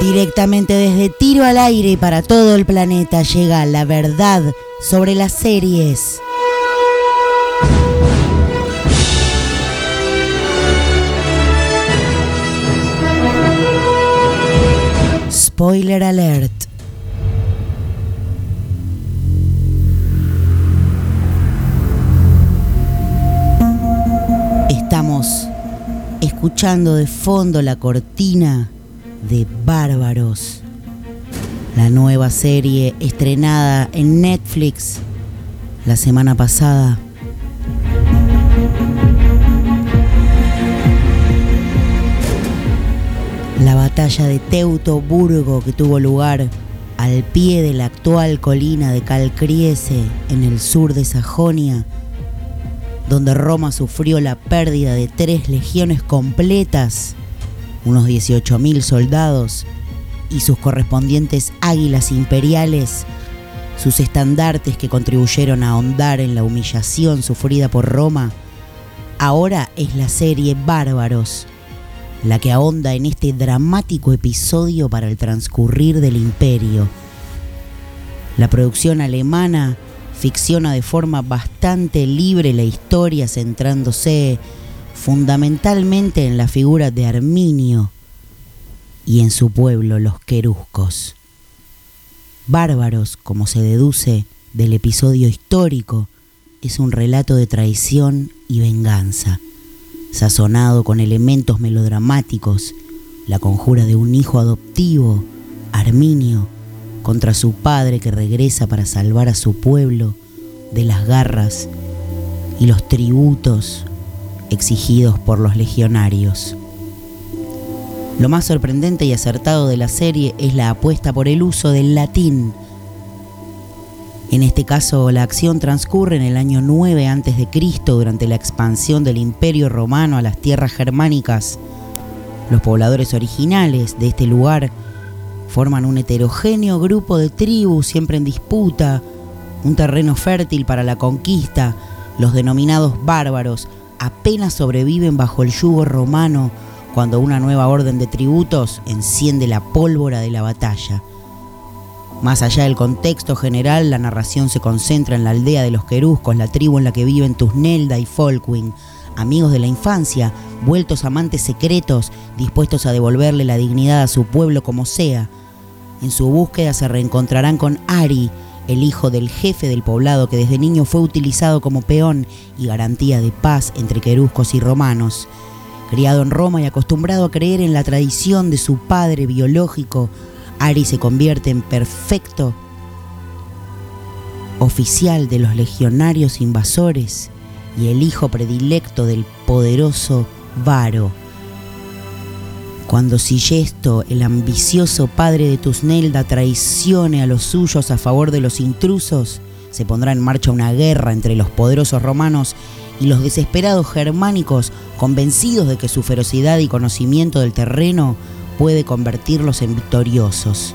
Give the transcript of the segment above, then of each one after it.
Directamente desde Tiro al Aire y para todo el planeta llega la verdad sobre las series. Spoiler alert. Escuchando de fondo la cortina de Bárbaros, la nueva serie estrenada en Netflix la semana pasada. La batalla de Teutoburgo que tuvo lugar al pie de la actual colina de Calcriese en el sur de Sajonia, donde Roma sufrió la pérdida de tres legiones completas unos 18.000 soldados y sus correspondientes águilas imperiales, sus estandartes que contribuyeron a ahondar en la humillación sufrida por Roma, ahora es la serie Bárbaros, la que ahonda en este dramático episodio para el transcurrir del imperio. La producción alemana ficciona de forma bastante libre la historia centrándose fundamentalmente en la figura de Arminio y en su pueblo los queruscos. Bárbaros, como se deduce del episodio histórico, es un relato de traición y venganza, sazonado con elementos melodramáticos, la conjura de un hijo adoptivo, Arminio, contra su padre que regresa para salvar a su pueblo de las garras y los tributos exigidos por los legionarios. Lo más sorprendente y acertado de la serie es la apuesta por el uso del latín. En este caso, la acción transcurre en el año 9 a.C. durante la expansión del Imperio Romano a las tierras germánicas. Los pobladores originales de este lugar forman un heterogéneo grupo de tribus siempre en disputa, un terreno fértil para la conquista, los denominados bárbaros, apenas sobreviven bajo el yugo romano cuando una nueva orden de tributos enciende la pólvora de la batalla. Más allá del contexto general, la narración se concentra en la aldea de los queruscos, la tribu en la que viven Tusnelda y Folkwin, amigos de la infancia, vueltos amantes secretos, dispuestos a devolverle la dignidad a su pueblo como sea. En su búsqueda se reencontrarán con Ari, el hijo del jefe del poblado que desde niño fue utilizado como peón y garantía de paz entre queruscos y romanos. Criado en Roma y acostumbrado a creer en la tradición de su padre biológico, Ari se convierte en perfecto oficial de los legionarios invasores y el hijo predilecto del poderoso Varo cuando Sigesto, el ambicioso padre de Tusnelda, traicione a los suyos a favor de los intrusos, se pondrá en marcha una guerra entre los poderosos romanos y los desesperados germánicos, convencidos de que su ferocidad y conocimiento del terreno puede convertirlos en victoriosos.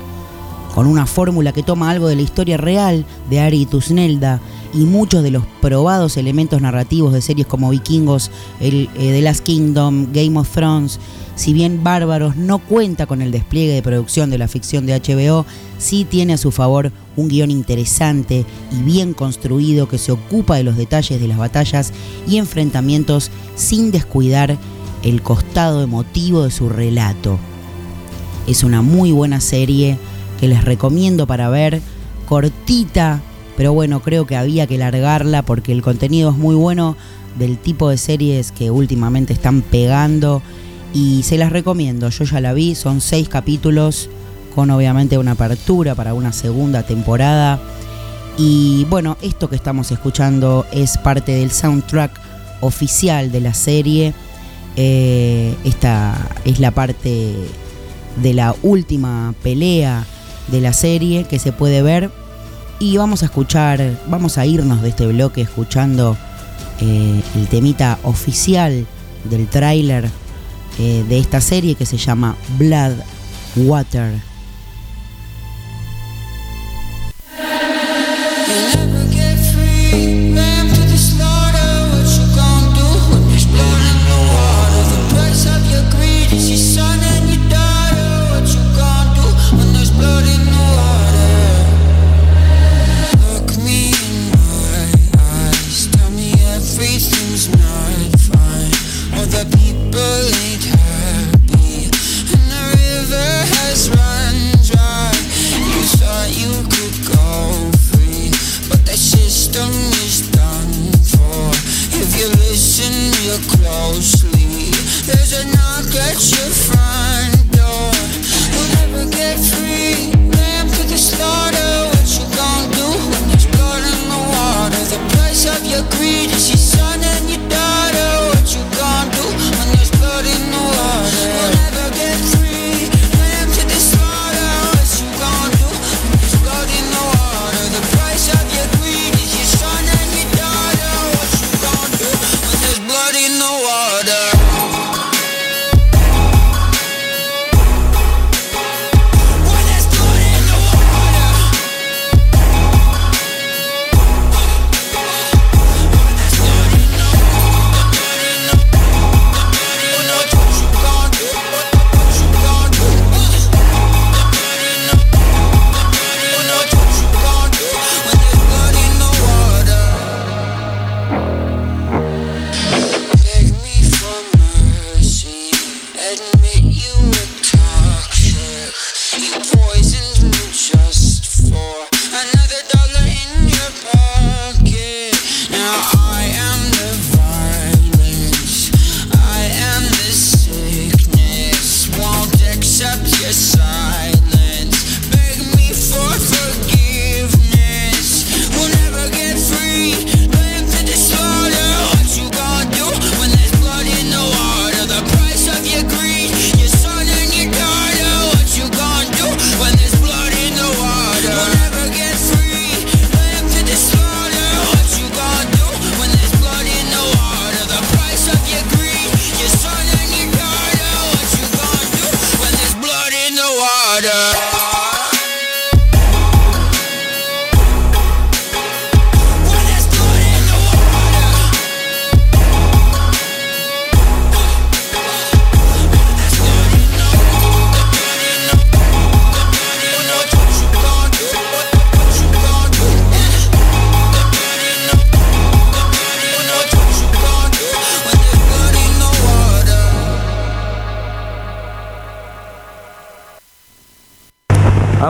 Con una fórmula que toma algo de la historia real de Ari y Tusnelda y muchos de los probados elementos narrativos de series como Vikingos, el, eh, The Last Kingdom, Game of Thrones, si bien Bárbaros no cuenta con el despliegue de producción de la ficción de HBO, sí tiene a su favor un guion interesante y bien construido que se ocupa de los detalles de las batallas y enfrentamientos sin descuidar el costado emotivo de su relato. Es una muy buena serie que les recomiendo para ver, cortita, pero bueno, creo que había que largarla porque el contenido es muy bueno del tipo de series que últimamente están pegando y se las recomiendo. Yo ya la vi, son seis capítulos con obviamente una apertura para una segunda temporada. Y bueno, esto que estamos escuchando es parte del soundtrack oficial de la serie. Eh, esta es la parte de la última pelea de la serie que se puede ver. Y vamos a escuchar, vamos a irnos de este bloque escuchando eh, el temita oficial del tráiler eh, de esta serie que se llama Blood Water.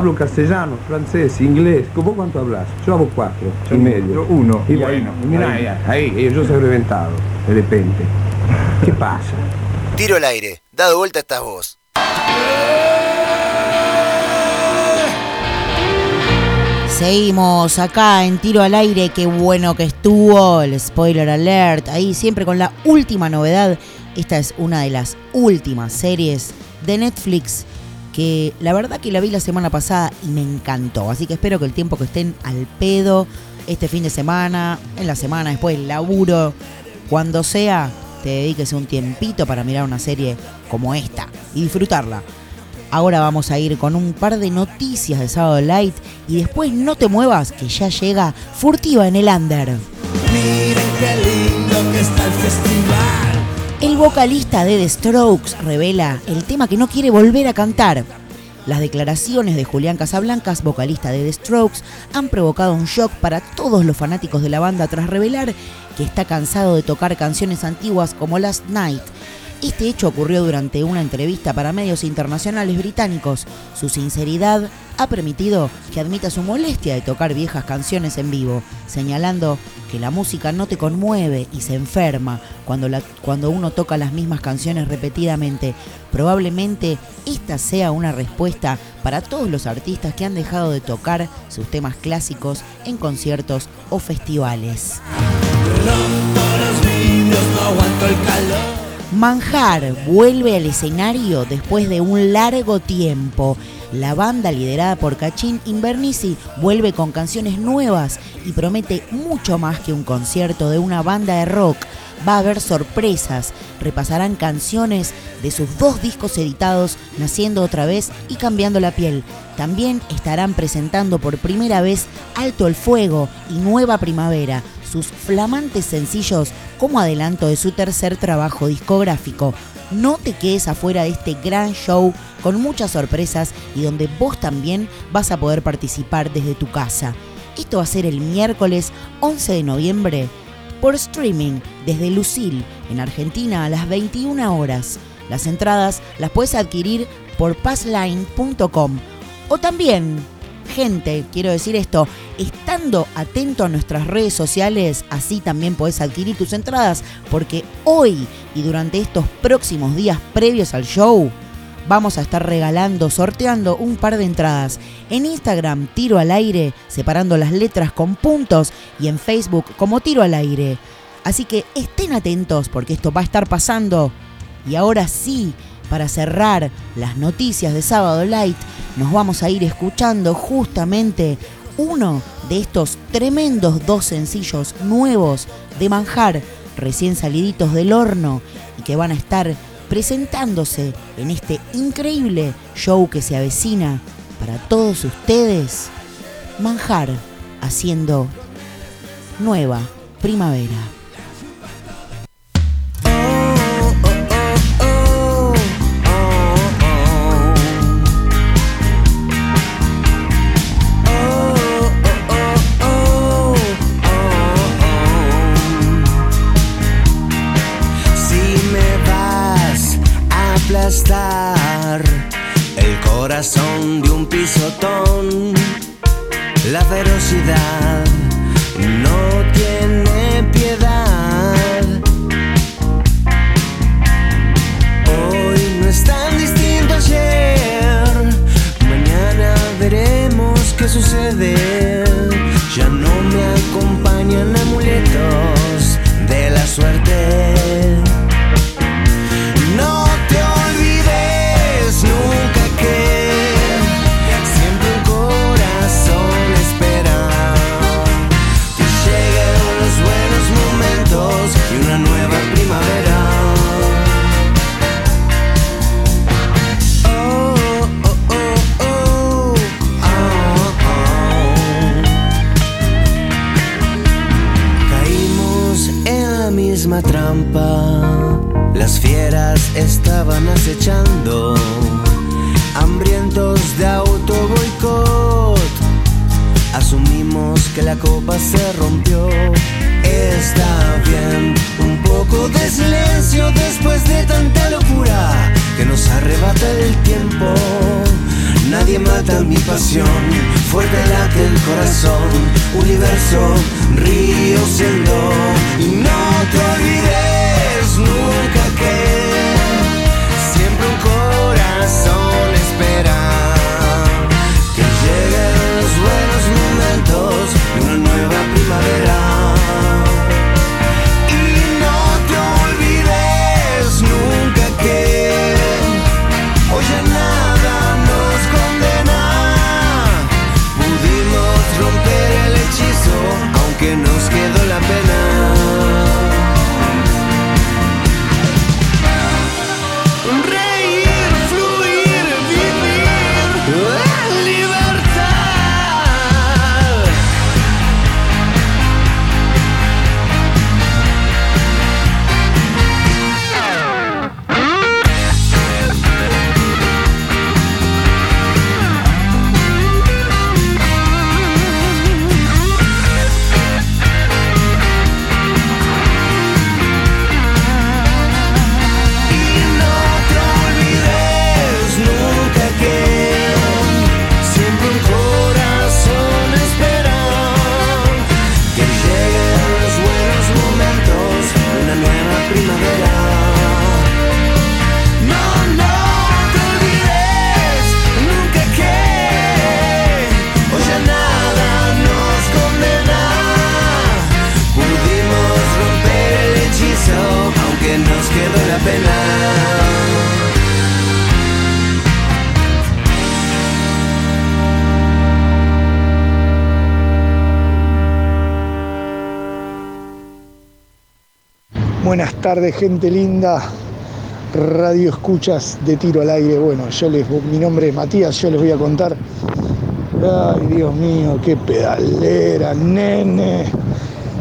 Hablo castellano, francés, inglés. ¿Vos cuánto hablas? Yo hablo cuatro, yo medio. Yo uno. Y bueno, mira, ahí, ahí, yo soy reventado, de repente. ¿Qué pasa? Tiro al aire, dado vuelta estás vos. Seguimos acá en tiro al aire, qué bueno que estuvo, el spoiler alert, ahí siempre con la última novedad. Esta es una de las últimas series de Netflix que la verdad que la vi la semana pasada y me encantó. Así que espero que el tiempo que estén al pedo este fin de semana, en la semana después, laburo, cuando sea, te dediques un tiempito para mirar una serie como esta y disfrutarla. Ahora vamos a ir con un par de noticias de Sábado Light y después no te muevas que ya llega Furtiva en el Under. Miren qué lindo que está el festival. El vocalista de The Strokes revela el tema que no quiere volver a cantar. Las declaraciones de Julián Casablancas, vocalista de The Strokes, han provocado un shock para todos los fanáticos de la banda tras revelar que está cansado de tocar canciones antiguas como Last Night este hecho ocurrió durante una entrevista para medios internacionales británicos. Su sinceridad ha permitido que admita su molestia de tocar viejas canciones en vivo, señalando que la música no te conmueve y se enferma cuando, cuando uno toca las mismas canciones repetidamente. Probablemente esta sea una respuesta para todos los artistas que han dejado de tocar sus temas clásicos en conciertos o festivales. Manjar vuelve al escenario después de un largo tiempo. La banda liderada por Cachín Invernici vuelve con canciones nuevas y promete mucho más que un concierto de una banda de rock. Va a haber sorpresas, repasarán canciones de sus dos discos editados, Naciendo otra vez y Cambiando la piel. También estarán presentando por primera vez Alto el Fuego y Nueva Primavera, sus flamantes sencillos como adelanto de su tercer trabajo discográfico. No te quedes afuera de este gran show con muchas sorpresas y donde vos también vas a poder participar desde tu casa. Esto va a ser el miércoles 11 de noviembre por streaming desde Lucil, en Argentina, a las 21 horas. Las entradas las puedes adquirir por passline.com o también gente, quiero decir esto, estando atento a nuestras redes sociales, así también podés adquirir tus entradas, porque hoy y durante estos próximos días previos al show, vamos a estar regalando, sorteando un par de entradas. En Instagram, tiro al aire, separando las letras con puntos, y en Facebook como tiro al aire. Así que estén atentos porque esto va a estar pasando. Y ahora sí, para cerrar las noticias de Sábado Light, nos vamos a ir escuchando justamente uno de estos tremendos dos sencillos nuevos de manjar, recién saliditos del horno y que van a estar presentándose en este increíble show que se avecina para todos ustedes. Manjar haciendo nueva primavera. Tardes, gente linda. Radio Escuchas de Tiro al Aire. Bueno, yo les, mi nombre es Matías, yo les voy a contar. Ay, Dios mío, qué pedalera, nene.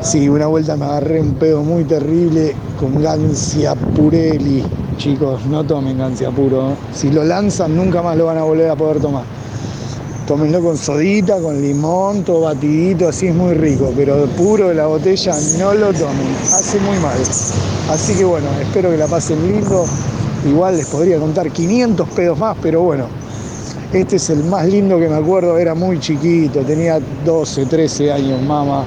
Sí, una vuelta me agarré un pedo muy terrible con Gancia Purelli. Chicos, no tomen Gancia Puro. Si lo lanzan, nunca más lo van a volver a poder tomar. Tómenlo con sodita, con limón, todo batidito, así es muy rico, pero puro de la botella no lo tomen, hace muy mal. Así que bueno, espero que la pasen lindo. Igual les podría contar 500 pedos más, pero bueno, este es el más lindo que me acuerdo, era muy chiquito, tenía 12, 13 años, mamá.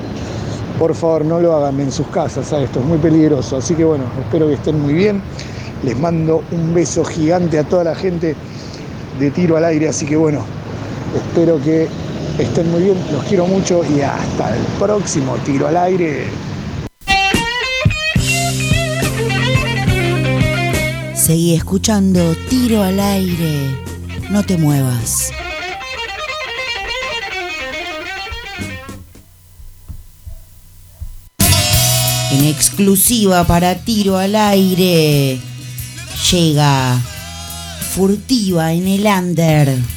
Por favor, no lo hagan en sus casas, esto es muy peligroso. Así que bueno, espero que estén muy bien. Les mando un beso gigante a toda la gente de tiro al aire, así que bueno, espero que estén muy bien, los quiero mucho y hasta el próximo tiro al aire. Seguí escuchando Tiro al aire. No te muevas. En exclusiva para Tiro al aire llega furtiva en el under.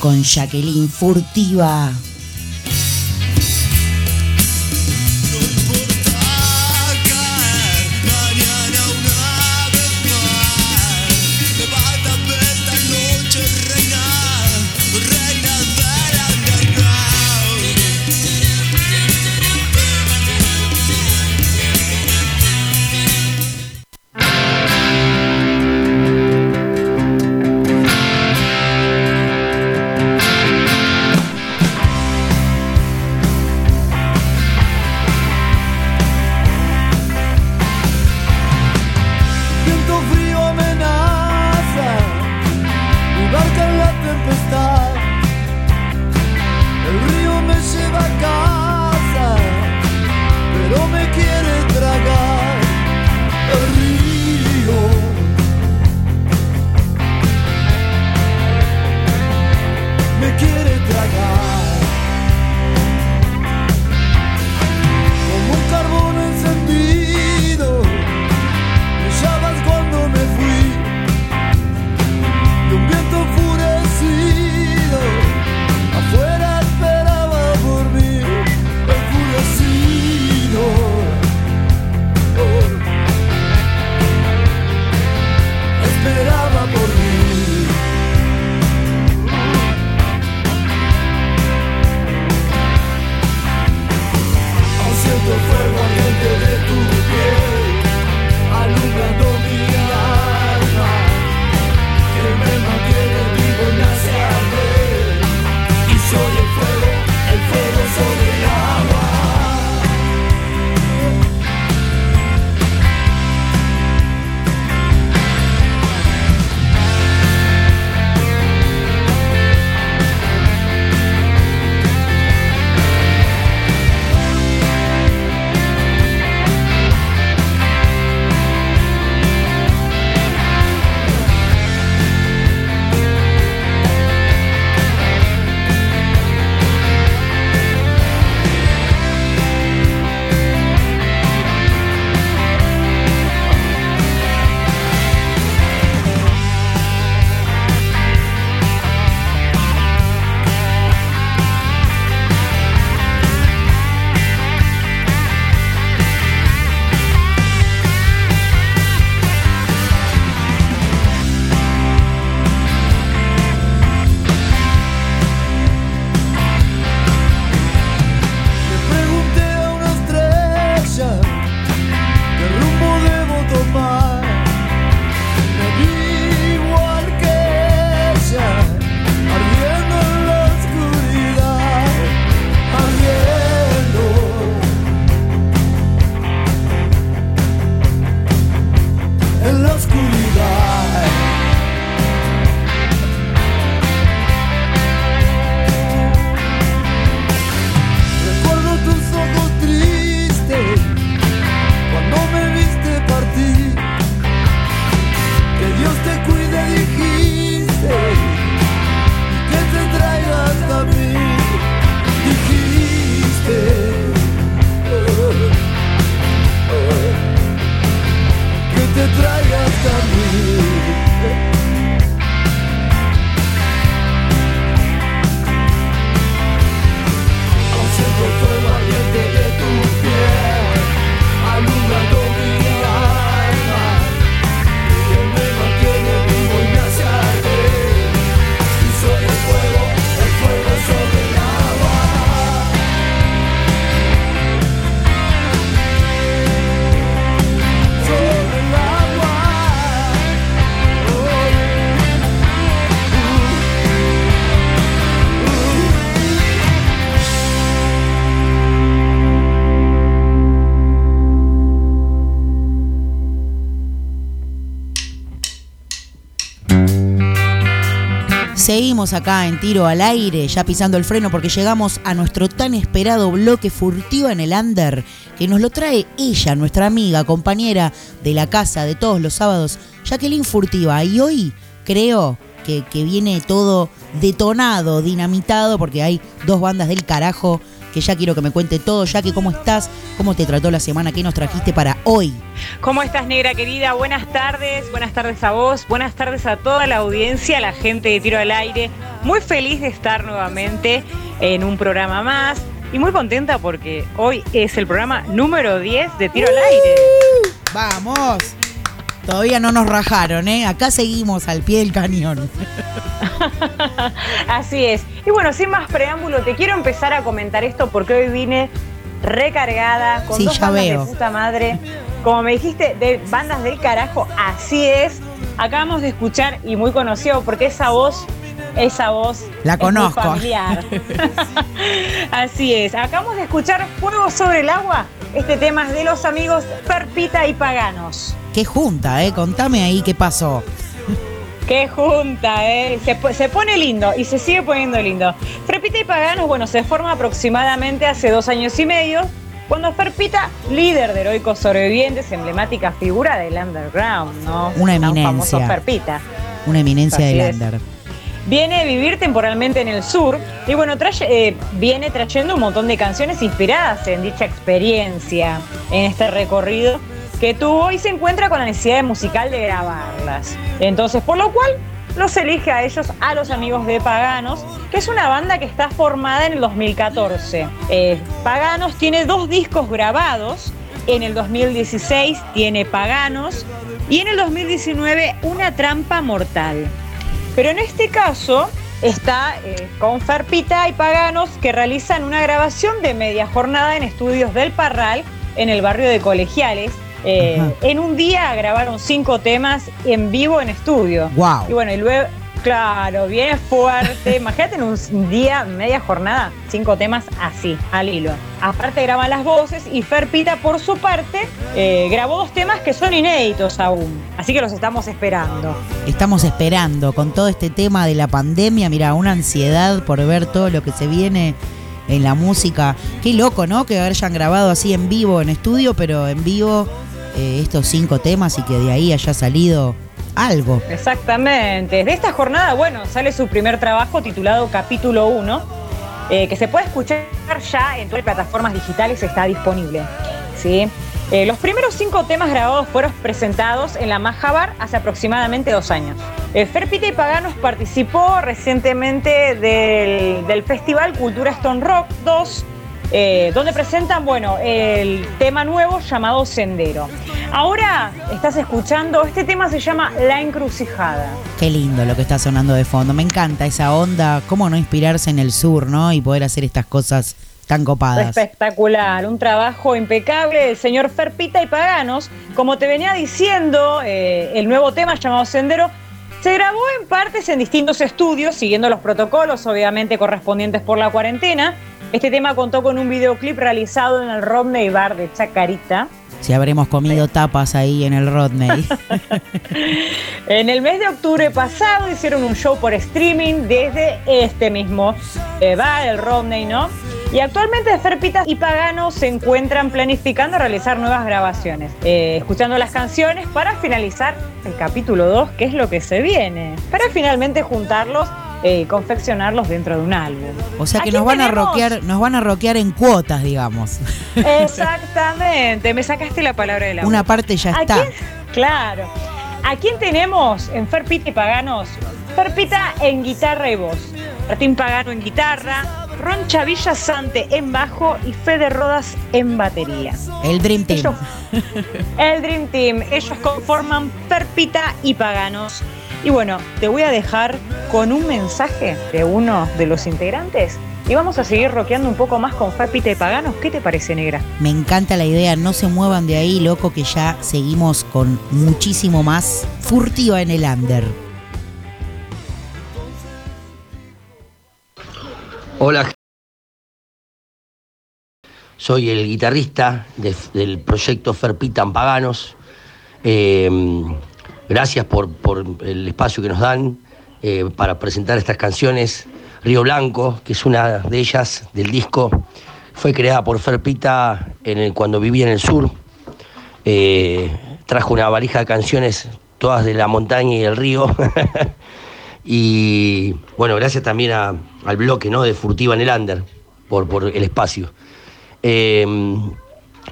Con Jacqueline Furtiva. Acá en tiro al aire, ya pisando el freno porque llegamos a nuestro tan esperado bloque furtivo en el under, que nos lo trae ella, nuestra amiga, compañera de la casa de todos los sábados, Jacqueline Furtiva. Y hoy creo que, que viene todo detonado, dinamitado, porque hay dos bandas del carajo que ya quiero que me cuente todo. Ya que ¿cómo estás? ¿Cómo te trató la semana? ¿Qué nos trajiste para hoy? ¿Cómo estás, negra querida? Buenas tardes, buenas tardes a vos, buenas tardes a toda la audiencia, a la gente de Tiro al Aire. Muy feliz de estar nuevamente en un programa más y muy contenta porque hoy es el programa número 10 de Tiro al Aire. ¡Vamos! Todavía no nos rajaron, ¿eh? Acá seguimos al pie del cañón. Así es. Y bueno, sin más preámbulo, te quiero empezar a comentar esto porque hoy vine recargada con Sí, dos ya bandas veo. de puta madre. Como me dijiste, de bandas del carajo, así es. Acabamos de escuchar y muy conocido porque esa voz, esa voz La es muy conozco. familiar. así es. Acabamos de escuchar Fuego sobre el agua. Este tema es de los amigos Perpita y Paganos. Qué junta, ¿eh? Contame ahí qué pasó. Qué junta, ¿eh? Se, po- se pone lindo y se sigue poniendo lindo. Ferpita y Paganos, bueno, se forma aproximadamente hace dos años y medio, cuando Ferpita, líder de Heroicos Sobrevivientes, emblemática figura del underground, ¿no? Una Tan eminencia. famoso Ferpita. Una eminencia Así del under. Viene a vivir temporalmente en el sur y bueno, trae- eh, viene trayendo un montón de canciones inspiradas en dicha experiencia, en este recorrido que tuvo y se encuentra con la necesidad musical de grabarlas. Entonces, por lo cual los elige a ellos, a los amigos de Paganos, que es una banda que está formada en el 2014. Eh, Paganos tiene dos discos grabados. En el 2016 tiene Paganos y en el 2019 Una trampa mortal. Pero en este caso está eh, con Ferpita y Paganos que realizan una grabación de media jornada en estudios del Parral en el barrio de Colegiales. Eh, en un día grabaron cinco temas en vivo en estudio. Guau. Y bueno, y luego, claro, viene fuerte. Imagínate en un día, media jornada, cinco temas así, al hilo. Aparte graban las voces y Ferpita, por su parte, eh, grabó dos temas que son inéditos aún. Así que los estamos esperando. Estamos esperando con todo este tema de la pandemia, mira, una ansiedad por ver todo lo que se viene en la música. Qué loco, ¿no? Que hayan grabado así en vivo, en estudio, pero en vivo eh, estos cinco temas y que de ahí haya salido algo. Exactamente. De esta jornada, bueno, sale su primer trabajo titulado Capítulo 1, eh, que se puede escuchar ya en todas las plataformas digitales, está disponible. ¿sí? Eh, los primeros cinco temas grabados fueron presentados en la Majabar hace aproximadamente dos años. Eh, Ferpita y Paganos participó recientemente del, del Festival Cultura Stone Rock 2, eh, donde presentan, bueno, el tema nuevo llamado Sendero. Ahora estás escuchando, este tema se llama La Encrucijada. Qué lindo lo que está sonando de fondo. Me encanta esa onda, cómo no inspirarse en el sur, ¿no? Y poder hacer estas cosas tan copadas. Espectacular, un trabajo impecable del señor Ferpita y Paganos. Como te venía diciendo, eh, el nuevo tema llamado Sendero se grabó en partes en distintos estudios, siguiendo los protocolos, obviamente correspondientes por la cuarentena. Este tema contó con un videoclip realizado en el Rodney Bar de Chacarita. Si habremos comido tapas ahí en el Rodney. En el mes de octubre pasado hicieron un show por streaming desde este mismo eh, bar, el Rodney, ¿no? Y actualmente Ferpita y Pagano se encuentran planificando realizar nuevas grabaciones, eh, escuchando las canciones para finalizar el capítulo 2, que es lo que se viene, para finalmente juntarlos eh, confeccionarlos dentro de un álbum. O sea que nos van a rockear, nos van a rockear en cuotas, digamos. Exactamente, me sacaste la palabra de la Una boca. parte ya ¿A está. quién? Claro. ¿A quién tenemos en Ferpita y Paganos? Ferpita en guitarra y voz. Martín Pagano en guitarra, Roncha Villa Sante en bajo y Fede Rodas en batería. El Dream Team. Ellos- el Dream Team. Ellos conforman Ferpita y Paganos. Y bueno, te voy a dejar con un mensaje de uno de los integrantes. Y vamos a seguir rockeando un poco más con Ferpita y Paganos. ¿Qué te parece, negra? Me encanta la idea, no se muevan de ahí, loco, que ya seguimos con muchísimo más furtiva en el under. Hola, soy el guitarrista de- del proyecto Ferpitan Paganos. Eh, gracias por, el espacio que nos dan eh, para presentar estas canciones. Río Blanco, que es una de ellas del disco, fue creada por Ferpita en cuando vivía en el sur. Eh, trajo una valija de canciones, todas de la montaña y el río. y bueno, gracias también al bloque ¿no? de Furtiva en el Under por, por el espacio. Eh,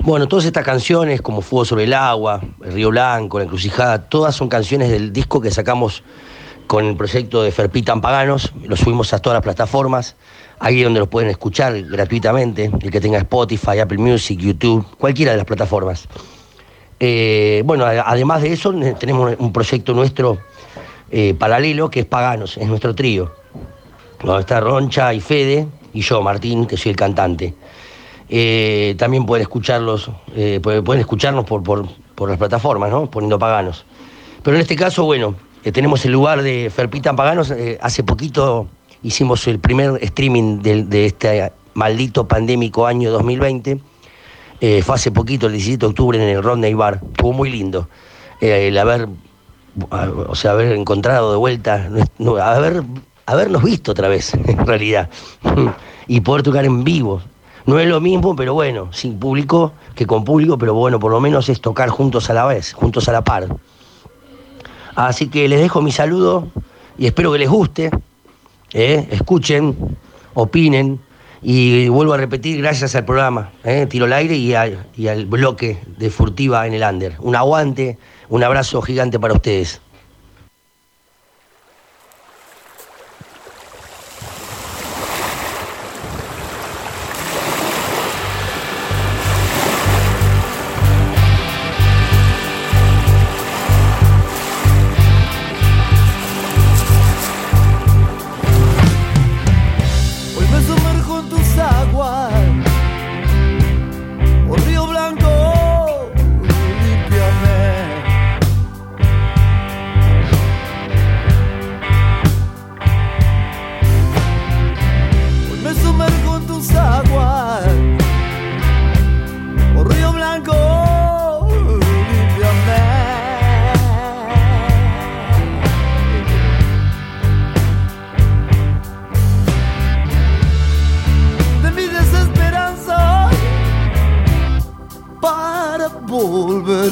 bueno, todas estas canciones, como Fuego sobre el Agua, El Río Blanco, La Encrucijada, todas son canciones del disco que sacamos con el proyecto de Ferpitan Paganos, lo subimos a todas las plataformas, ahí donde lo pueden escuchar gratuitamente, el que tenga Spotify, Apple Music, YouTube, cualquiera de las plataformas. Eh, bueno, además de eso, tenemos un proyecto nuestro eh, paralelo que es Paganos, es nuestro trío. Donde está Roncha y Fede, y yo, Martín, que soy el cantante. Eh, también pueden escucharlos, eh, pueden escucharnos por, por, las plataformas, ¿no? Poniendo paganos. Pero en este caso, bueno, eh, tenemos el lugar de Ferpita Paganos. hace poquito hicimos el primer streaming de, este maldito pandémico año 2020. fue hace poquito, el 17 de octubre, en el Rodney Bar. Estuvo muy lindo. el haber, o sea, haber encontrado de vuelta, haber, habernos visto otra vez, en realidad. y poder tocar en vivo. No es lo mismo, pero bueno, sin público que con público, pero bueno, por lo menos es tocar juntos a la vez, juntos a la par. Así que les dejo mi saludo y espero que les guste, ¿eh? escuchen, opinen y vuelvo a repetir gracias al programa, ¿eh? Tiro al aire y, y al bloque de Furtiva en el Under. Un aguante, un abrazo gigante para ustedes.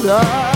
Hasta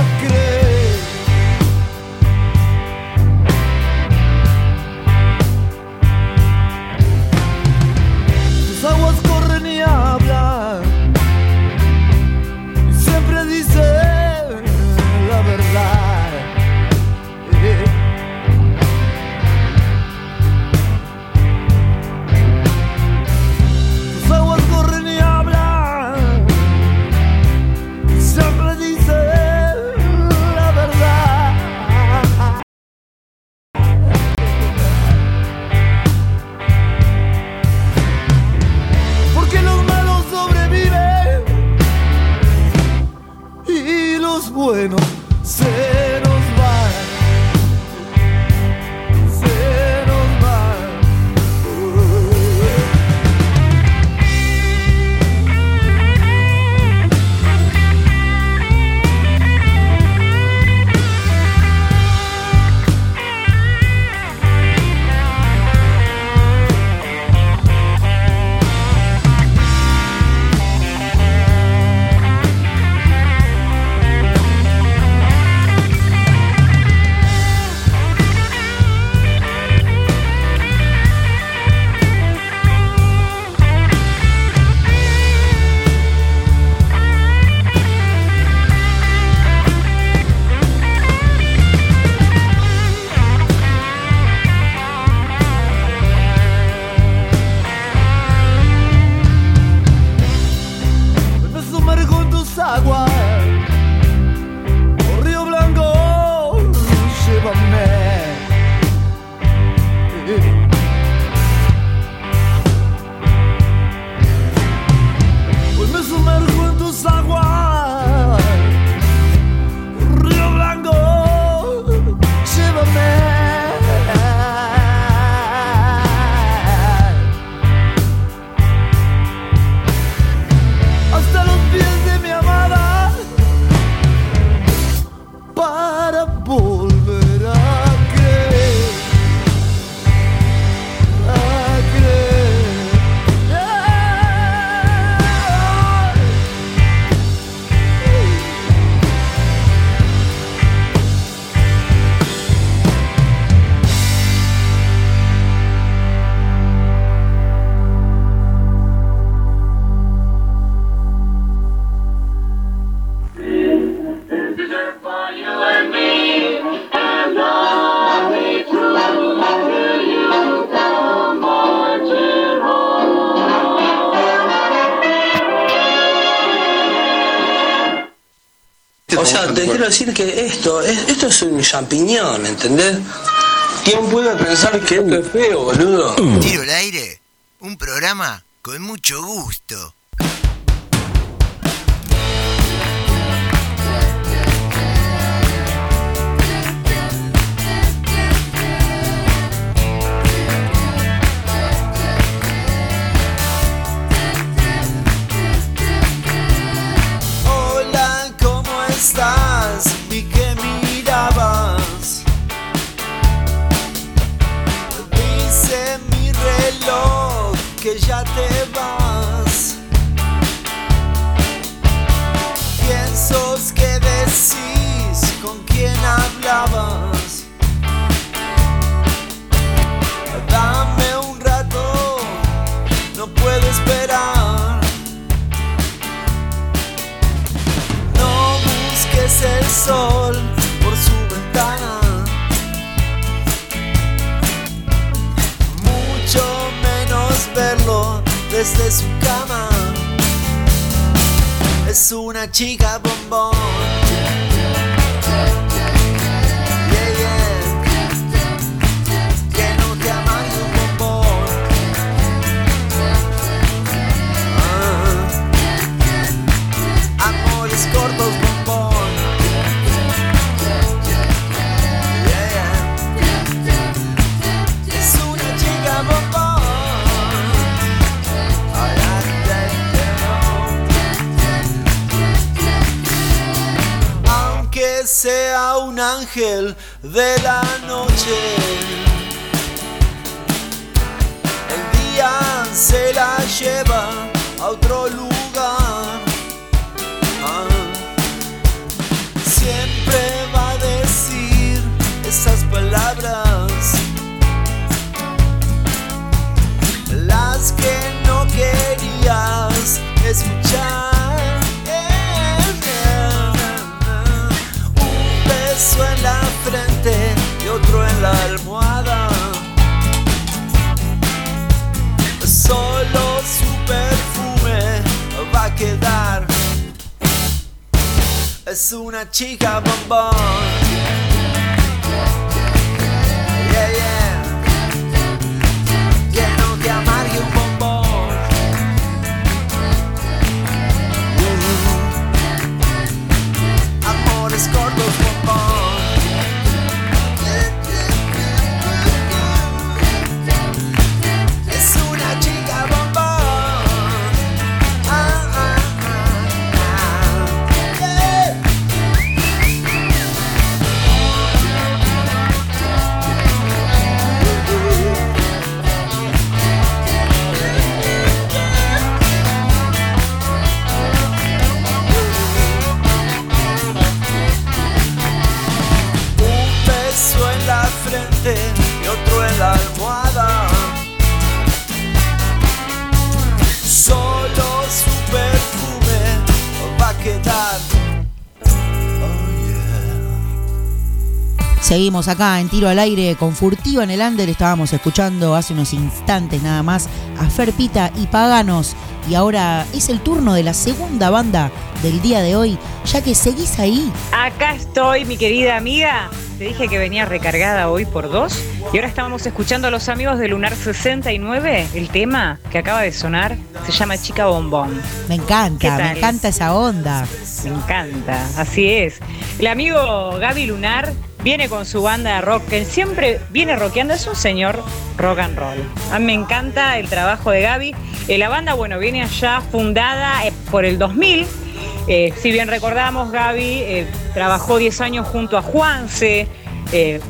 esto, es, esto es un champiñón, ¿entendés? ¿Quién puede pensar que esto es feo, boludo? Tiro al aire, un programa con mucho gusto. Es una chica bombón. Ángel de la noche, el día se la lleva a otro lugar. Ah. Siempre va a decir esas palabras, las que no querías escuchar. Otro en la almohada. Solo su perfume va a quedar. Es una chica bombón. Yeah, yeah. Que no te amargue otro Seguimos acá en tiro al aire con Furtiva en el Under. Estábamos escuchando hace unos instantes nada más a Ferpita y Paganos. Y ahora es el turno de la segunda banda del día de hoy, ya que seguís ahí. Acá estoy, mi querida amiga. Te dije que venía recargada hoy por dos. Y ahora estábamos escuchando a los amigos de Lunar 69. El tema que acaba de sonar se llama Chica Bombón. Me ¿Qué encanta, me encanta esa onda. Me encanta, así es. El amigo Gaby Lunar viene con su banda de rock, que siempre viene rockeando, es un señor rock and roll. A mí me encanta el trabajo de Gaby. Eh, la banda, bueno, viene allá fundada eh, por el 2000. Eh, si bien recordamos, Gaby trabajó 10 años junto a Juanse,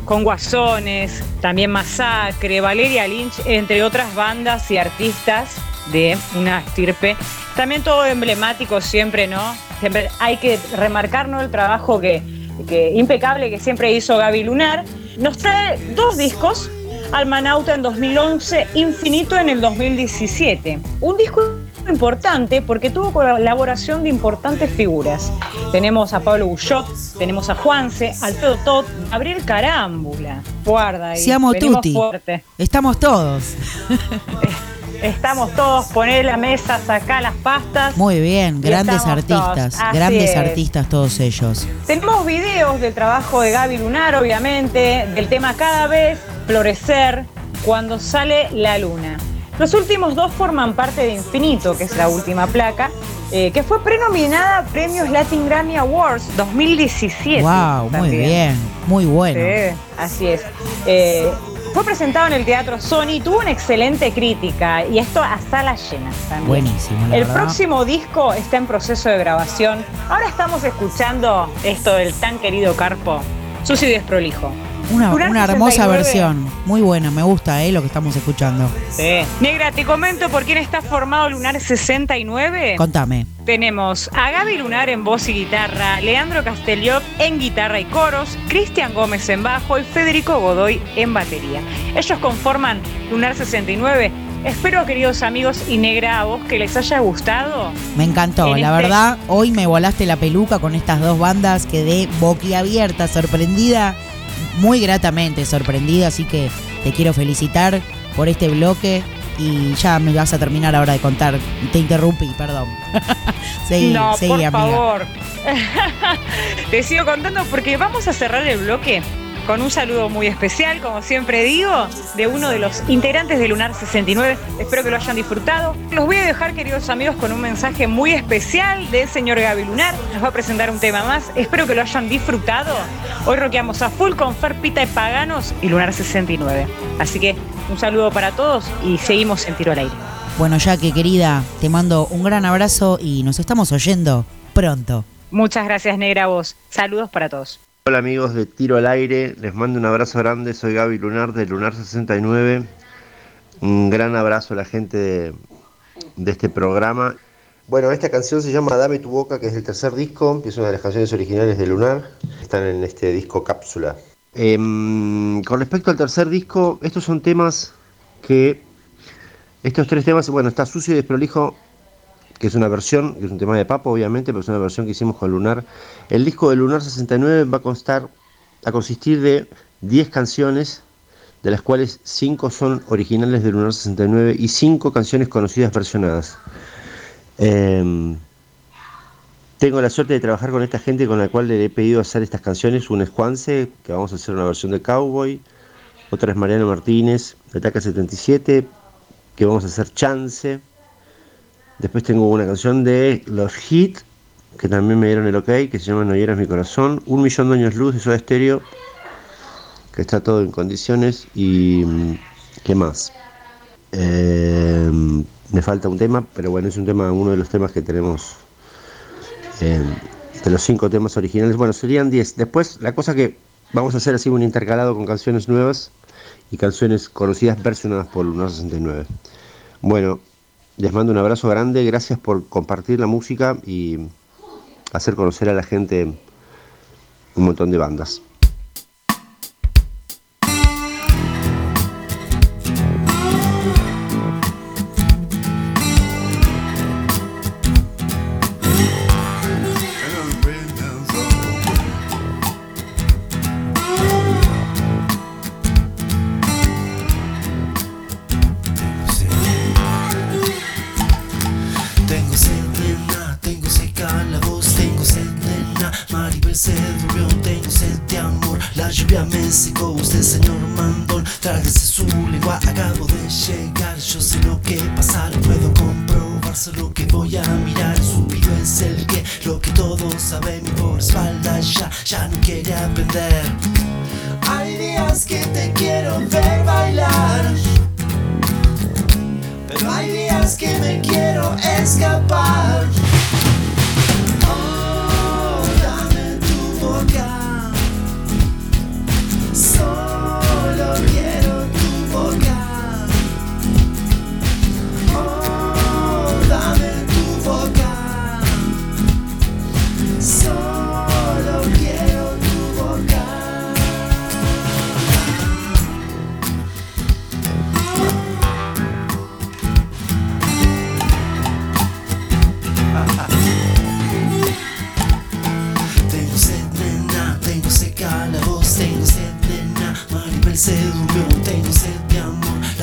con Guasones, también Masacre, Valeria Lynch, entre otras bandas y artistas de una estirpe. También todo emblemático siempre, ¿no? Siempre hay que remarcar ¿no? el trabajo que, que impecable que siempre hizo Gaby Lunar. Nos trae dos discos, Almanauta en 2011, Infinito en el 2017. Un disco importante porque tuvo colaboración de importantes figuras. Tenemos a Pablo Bullot, tenemos a Juanse, Alfredo Tot, Gabriel Carámbula. Guarda ahí. Siamo tutti. fuerte. Estamos todos. Estamos todos, poner la mesa, sacar las pastas. Muy bien, grandes artistas, grandes es. artistas todos ellos. Tenemos videos del trabajo de Gaby Lunar, obviamente, del tema Cada vez florecer cuando sale la luna. Los últimos dos forman parte de Infinito, que es la última placa, eh, que fue prenominada a Premios Latin Grammy Awards 2017. Wow, muy bien, muy bueno. Sí, así es. Eh, fue presentado en el Teatro Sony tuvo una excelente crítica, y esto a salas llenas también. Buenísimo, la El verdad. próximo disco está en proceso de grabación. Ahora estamos escuchando esto del tan querido Carpo, sucio y desprolijo. Una, una hermosa 69. versión, muy buena, me gusta eh, lo que estamos escuchando. Sí. Negra, te comento por quién está formado Lunar 69. Contame. Tenemos a Gaby Lunar en voz y guitarra, Leandro Castellot en guitarra y coros, Cristian Gómez en bajo y Federico Godoy en batería. Ellos conforman Lunar 69. Espero, queridos amigos y negra, a vos que les haya gustado. Me encantó, En la este- verdad, hoy me volaste la peluca con estas dos bandas, quedé boquiabierta, sorprendida, muy gratamente sorprendida, así que te quiero felicitar por este bloque y ya me vas a terminar ahora de contar, te interrumpí, perdón. seguí, no, seguí, por amiga. favor. Te sigo contando porque vamos a cerrar el bloque con un saludo muy especial, como siempre digo, de uno de los integrantes de Lunar 69. Espero que lo hayan disfrutado. Los voy a dejar, queridos amigos, con un mensaje muy especial del señor Gaby Lunar. Nos va a presentar un tema más. Espero que lo hayan disfrutado. Hoy roqueamos a full con Fer Pita y Paganos y Lunar 69. Así que un saludo para todos y seguimos en tiro al aire. Bueno, Jaque, querida, te mando un gran abrazo y nos estamos oyendo pronto. Muchas gracias, Negra Voz. Saludos para todos. Hola amigos de Tiro al Aire, les mando un abrazo grande, soy Gaby Lunar de Lunar 69. Un gran abrazo a la gente de, este programa. Bueno, esta canción se llama Dame tu boca, que es el tercer disco, que es una de las canciones originales de Lunar. Están en este disco cápsula. Em, con respecto al tercer disco, estos son temas que... Estos tres temas, bueno, está Sucio y Desprolijo, que es una versión, que es un tema de Papo, obviamente, pero es una versión que hicimos con Lunar. El disco de Lunar 69 va a constar, a consistir de 10 canciones, de las cuales 5 son originales de Lunar 69 y 5 canciones conocidas versionadas. Em, tengo la suerte de trabajar con esta gente con la cual le he pedido hacer estas canciones. Una es Juanse, que vamos a hacer una versión de Cowboy. Otra es Mariano Martínez, de Ataca 77, que vamos a hacer Chance. Después tengo una canción de los Hit, que también me dieron el ok, que se llama No hieras mi corazón. Un millón de años luz de Soda Stereo, que está todo en condiciones. Y. mm, ¿Qué más? Eh, me falta un tema, pero bueno, es un tema, uno de los temas que tenemos. eh, de los cinco temas originales. Bueno, serían 10. Después, la cosa que vamos a hacer así un intercalado con canciones nuevas y canciones conocidas versionadas por Lunar 69. Bueno, les mando un abrazo grande, gracias por compartir la música y hacer conocer a la gente un montón de bandas.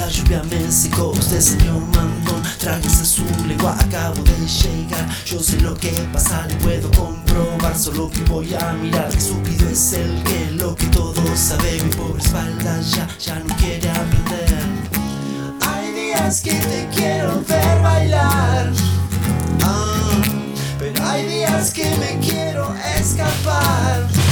la lluvia me secó Usted señor mandón, tráguese su legua Acabo de llegar, yo sé lo que pasa Le puedo comprobar, solo que voy a mirar. Que subido es el que lo que todo sabe. Mi pobre espalda ya, ya no quiere aprender. Hay días que te quiero ver bailar. Ah, Pero hay días que me quiero escapar.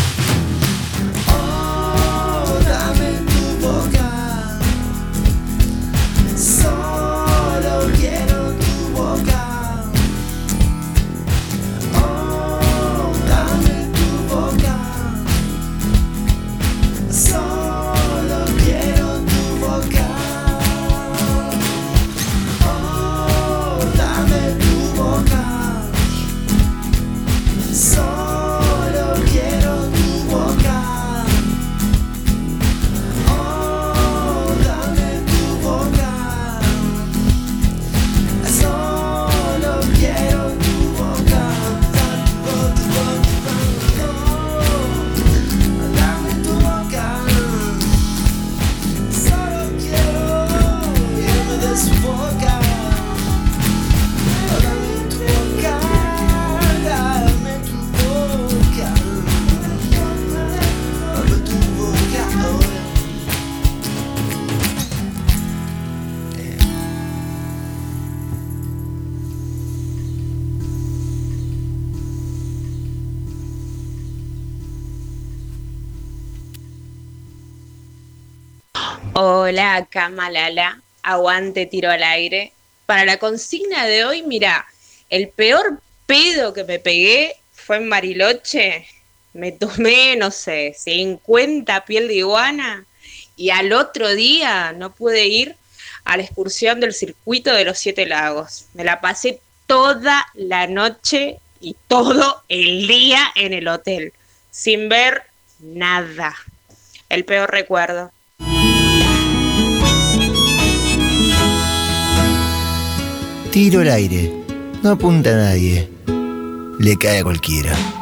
Hola, Kamalala. Aguante tiro al aire. Para la consigna de hoy, mira, el peor pedo que me pegué fue en Bariloche. Me tomé, no sé, 50 piel de iguana y al otro día no pude ir a la excursión del circuito de los siete lagos. Me la pasé toda la noche y todo el día en el hotel, sin ver nada. El peor recuerdo. Tiro al aire. No apunta a nadie. Le cae a cualquiera.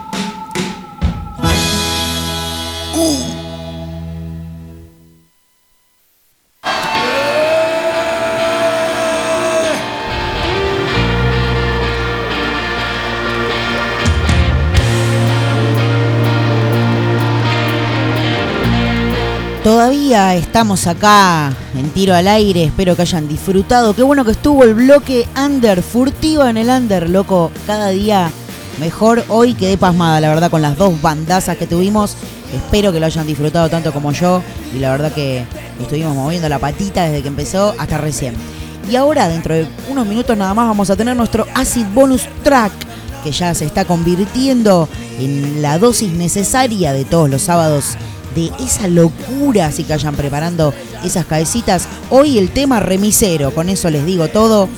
Estamos acá en tiro al aire, espero que hayan disfrutado. Qué bueno que estuvo el bloque under, furtiva en el under, loco. Cada día mejor. Hoy quedé pasmada, la verdad, con las dos bandazas que tuvimos. Espero que lo hayan disfrutado tanto como yo. Y la verdad que estuvimos moviendo la patita desde que empezó hasta recién. Y ahora, dentro de unos minutos nada más, vamos a tener nuestro Acid Bonus Track, que ya se está convirtiendo en la dosis necesaria de todos los sábados de esa locura, así que vayan preparando esas cabecitas. Hoy el tema remisero, con eso les digo todo.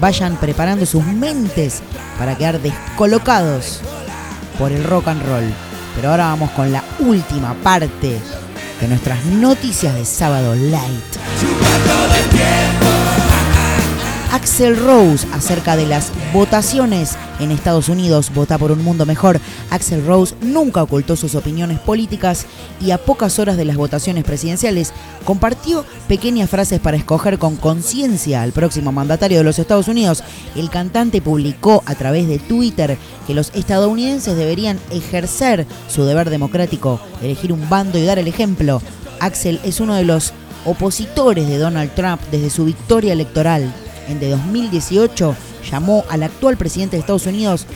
Vayan preparando sus mentes para quedar descolocados por el rock and roll. Pero ahora vamos con la última parte de nuestras noticias de sábado light. Axel Rose acerca de las votaciones en Estados Unidos, vota por un mundo mejor. Axel Rose nunca ocultó sus opiniones políticas y a pocas horas de las votaciones presidenciales compartió pequeñas frases para escoger con conciencia al próximo mandatario de los Estados Unidos. El cantante publicó a través de Twitter que los estadounidenses deberían ejercer su deber democrático, elegir un bando y dar el ejemplo. Axel es uno de los opositores de Donald Trump desde su victoria electoral en de 2018 llamó al actual presidente de Estados Unidos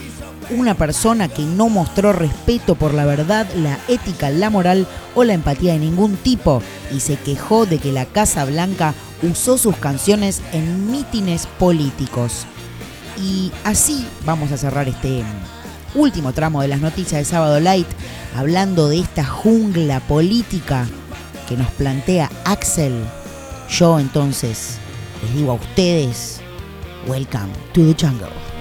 una persona que no mostró respeto por la verdad, la ética, la moral o la empatía de ningún tipo y se quejó de que la Casa Blanca usó sus canciones en mítines políticos. Y así vamos a cerrar este último tramo de las noticias de Sábado Light hablando de esta jungla política que nos plantea Axel. Yo entonces les digo a ustedes, welcome to the jungle.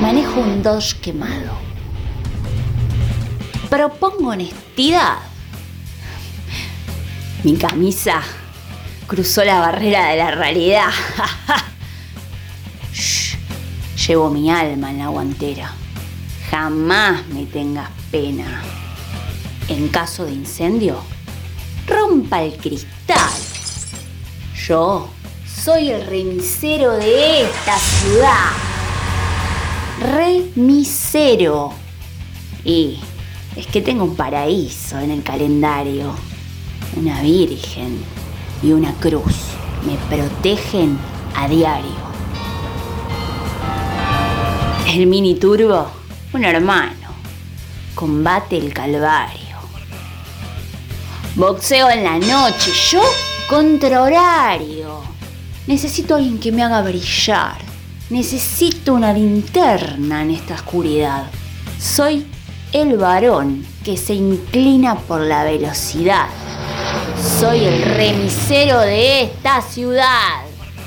Manejo un Dodge quemado. Propongo honestidad. Mi camisa cruzó la barrera de la realidad. Shh. Llevo mi alma en la guantera. Jamás me tengas pena. En caso de incendio, rompa el cristal. Yo soy el remisero de esta ciudad. Remisero. Y es que tengo un paraíso en el calendario. Una virgen y una cruz me protegen a diario. El mini turbo, un hermano, combate el calvario. Boxeo en la noche, yo contra horario. Necesito alguien que me haga brillar. Necesito una linterna en esta oscuridad. Soy el varón que se inclina por la velocidad. Soy el remisero de esta ciudad.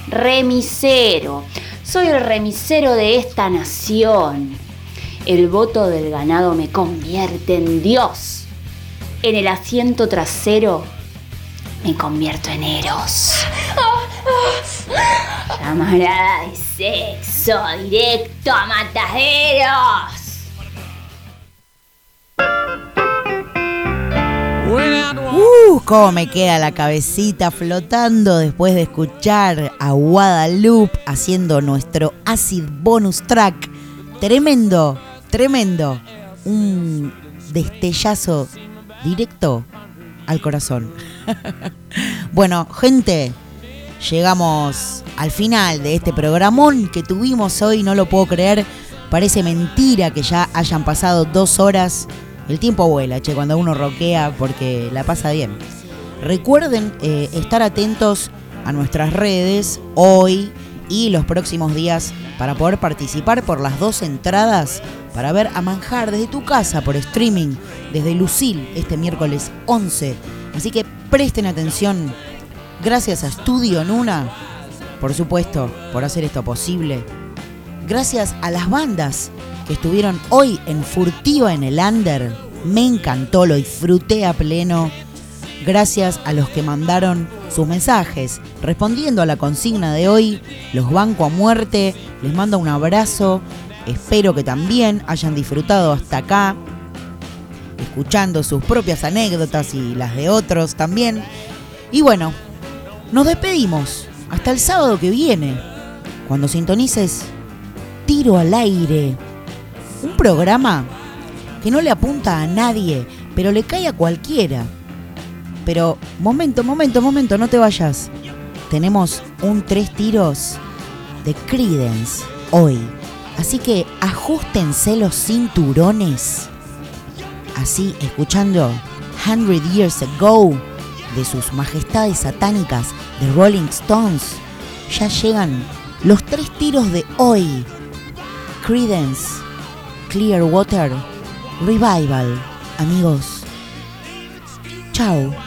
Remisero. Soy el remisero de esta nación. El voto del ganado me convierte en Dios. En el asiento trasero me convierto en Eros. Llamarada de sexo directo a mataderos. Uh, cómo me queda la cabecita flotando después de escuchar a Guadalupe haciendo nuestro acid bonus track. Tremendo, tremendo. Un destellazo directo al corazón. bueno, gente, llegamos al final de este programón que tuvimos hoy, no lo puedo creer. Parece mentira que ya hayan pasado dos horas. El tiempo vuela, che, cuando uno roquea porque la pasa bien. Recuerden eh, estar atentos a nuestras redes hoy y los próximos días para poder participar por las dos entradas para ver a Manjar desde tu casa por streaming, desde Lucil, este miércoles 11. Así que presten atención. Gracias a Estudio Nuna, por supuesto, por hacer esto posible. Gracias a las bandas que estuvieron hoy en Furtiva en el Under. Me encantó, lo disfruté a pleno. Gracias a los que mandaron sus mensajes respondiendo a la consigna de hoy. Los banco a muerte. Les mando un abrazo. Espero que también hayan disfrutado hasta acá. Escuchando sus propias anécdotas y las de otros también. Y bueno, nos despedimos. Hasta el sábado que viene. Cuando sintonices Tiro al aire. Un programa que no le apunta a nadie, pero le cae a cualquiera. Pero, momento, momento, momento, no te vayas. Tenemos un tres tiros de Credence hoy. Así que ajustense los cinturones. Así, escuchando 100 Years Ago de sus majestades satánicas de Rolling Stones, ya llegan los tres tiros de hoy. Credence, Clearwater, Revival. Amigos, chao.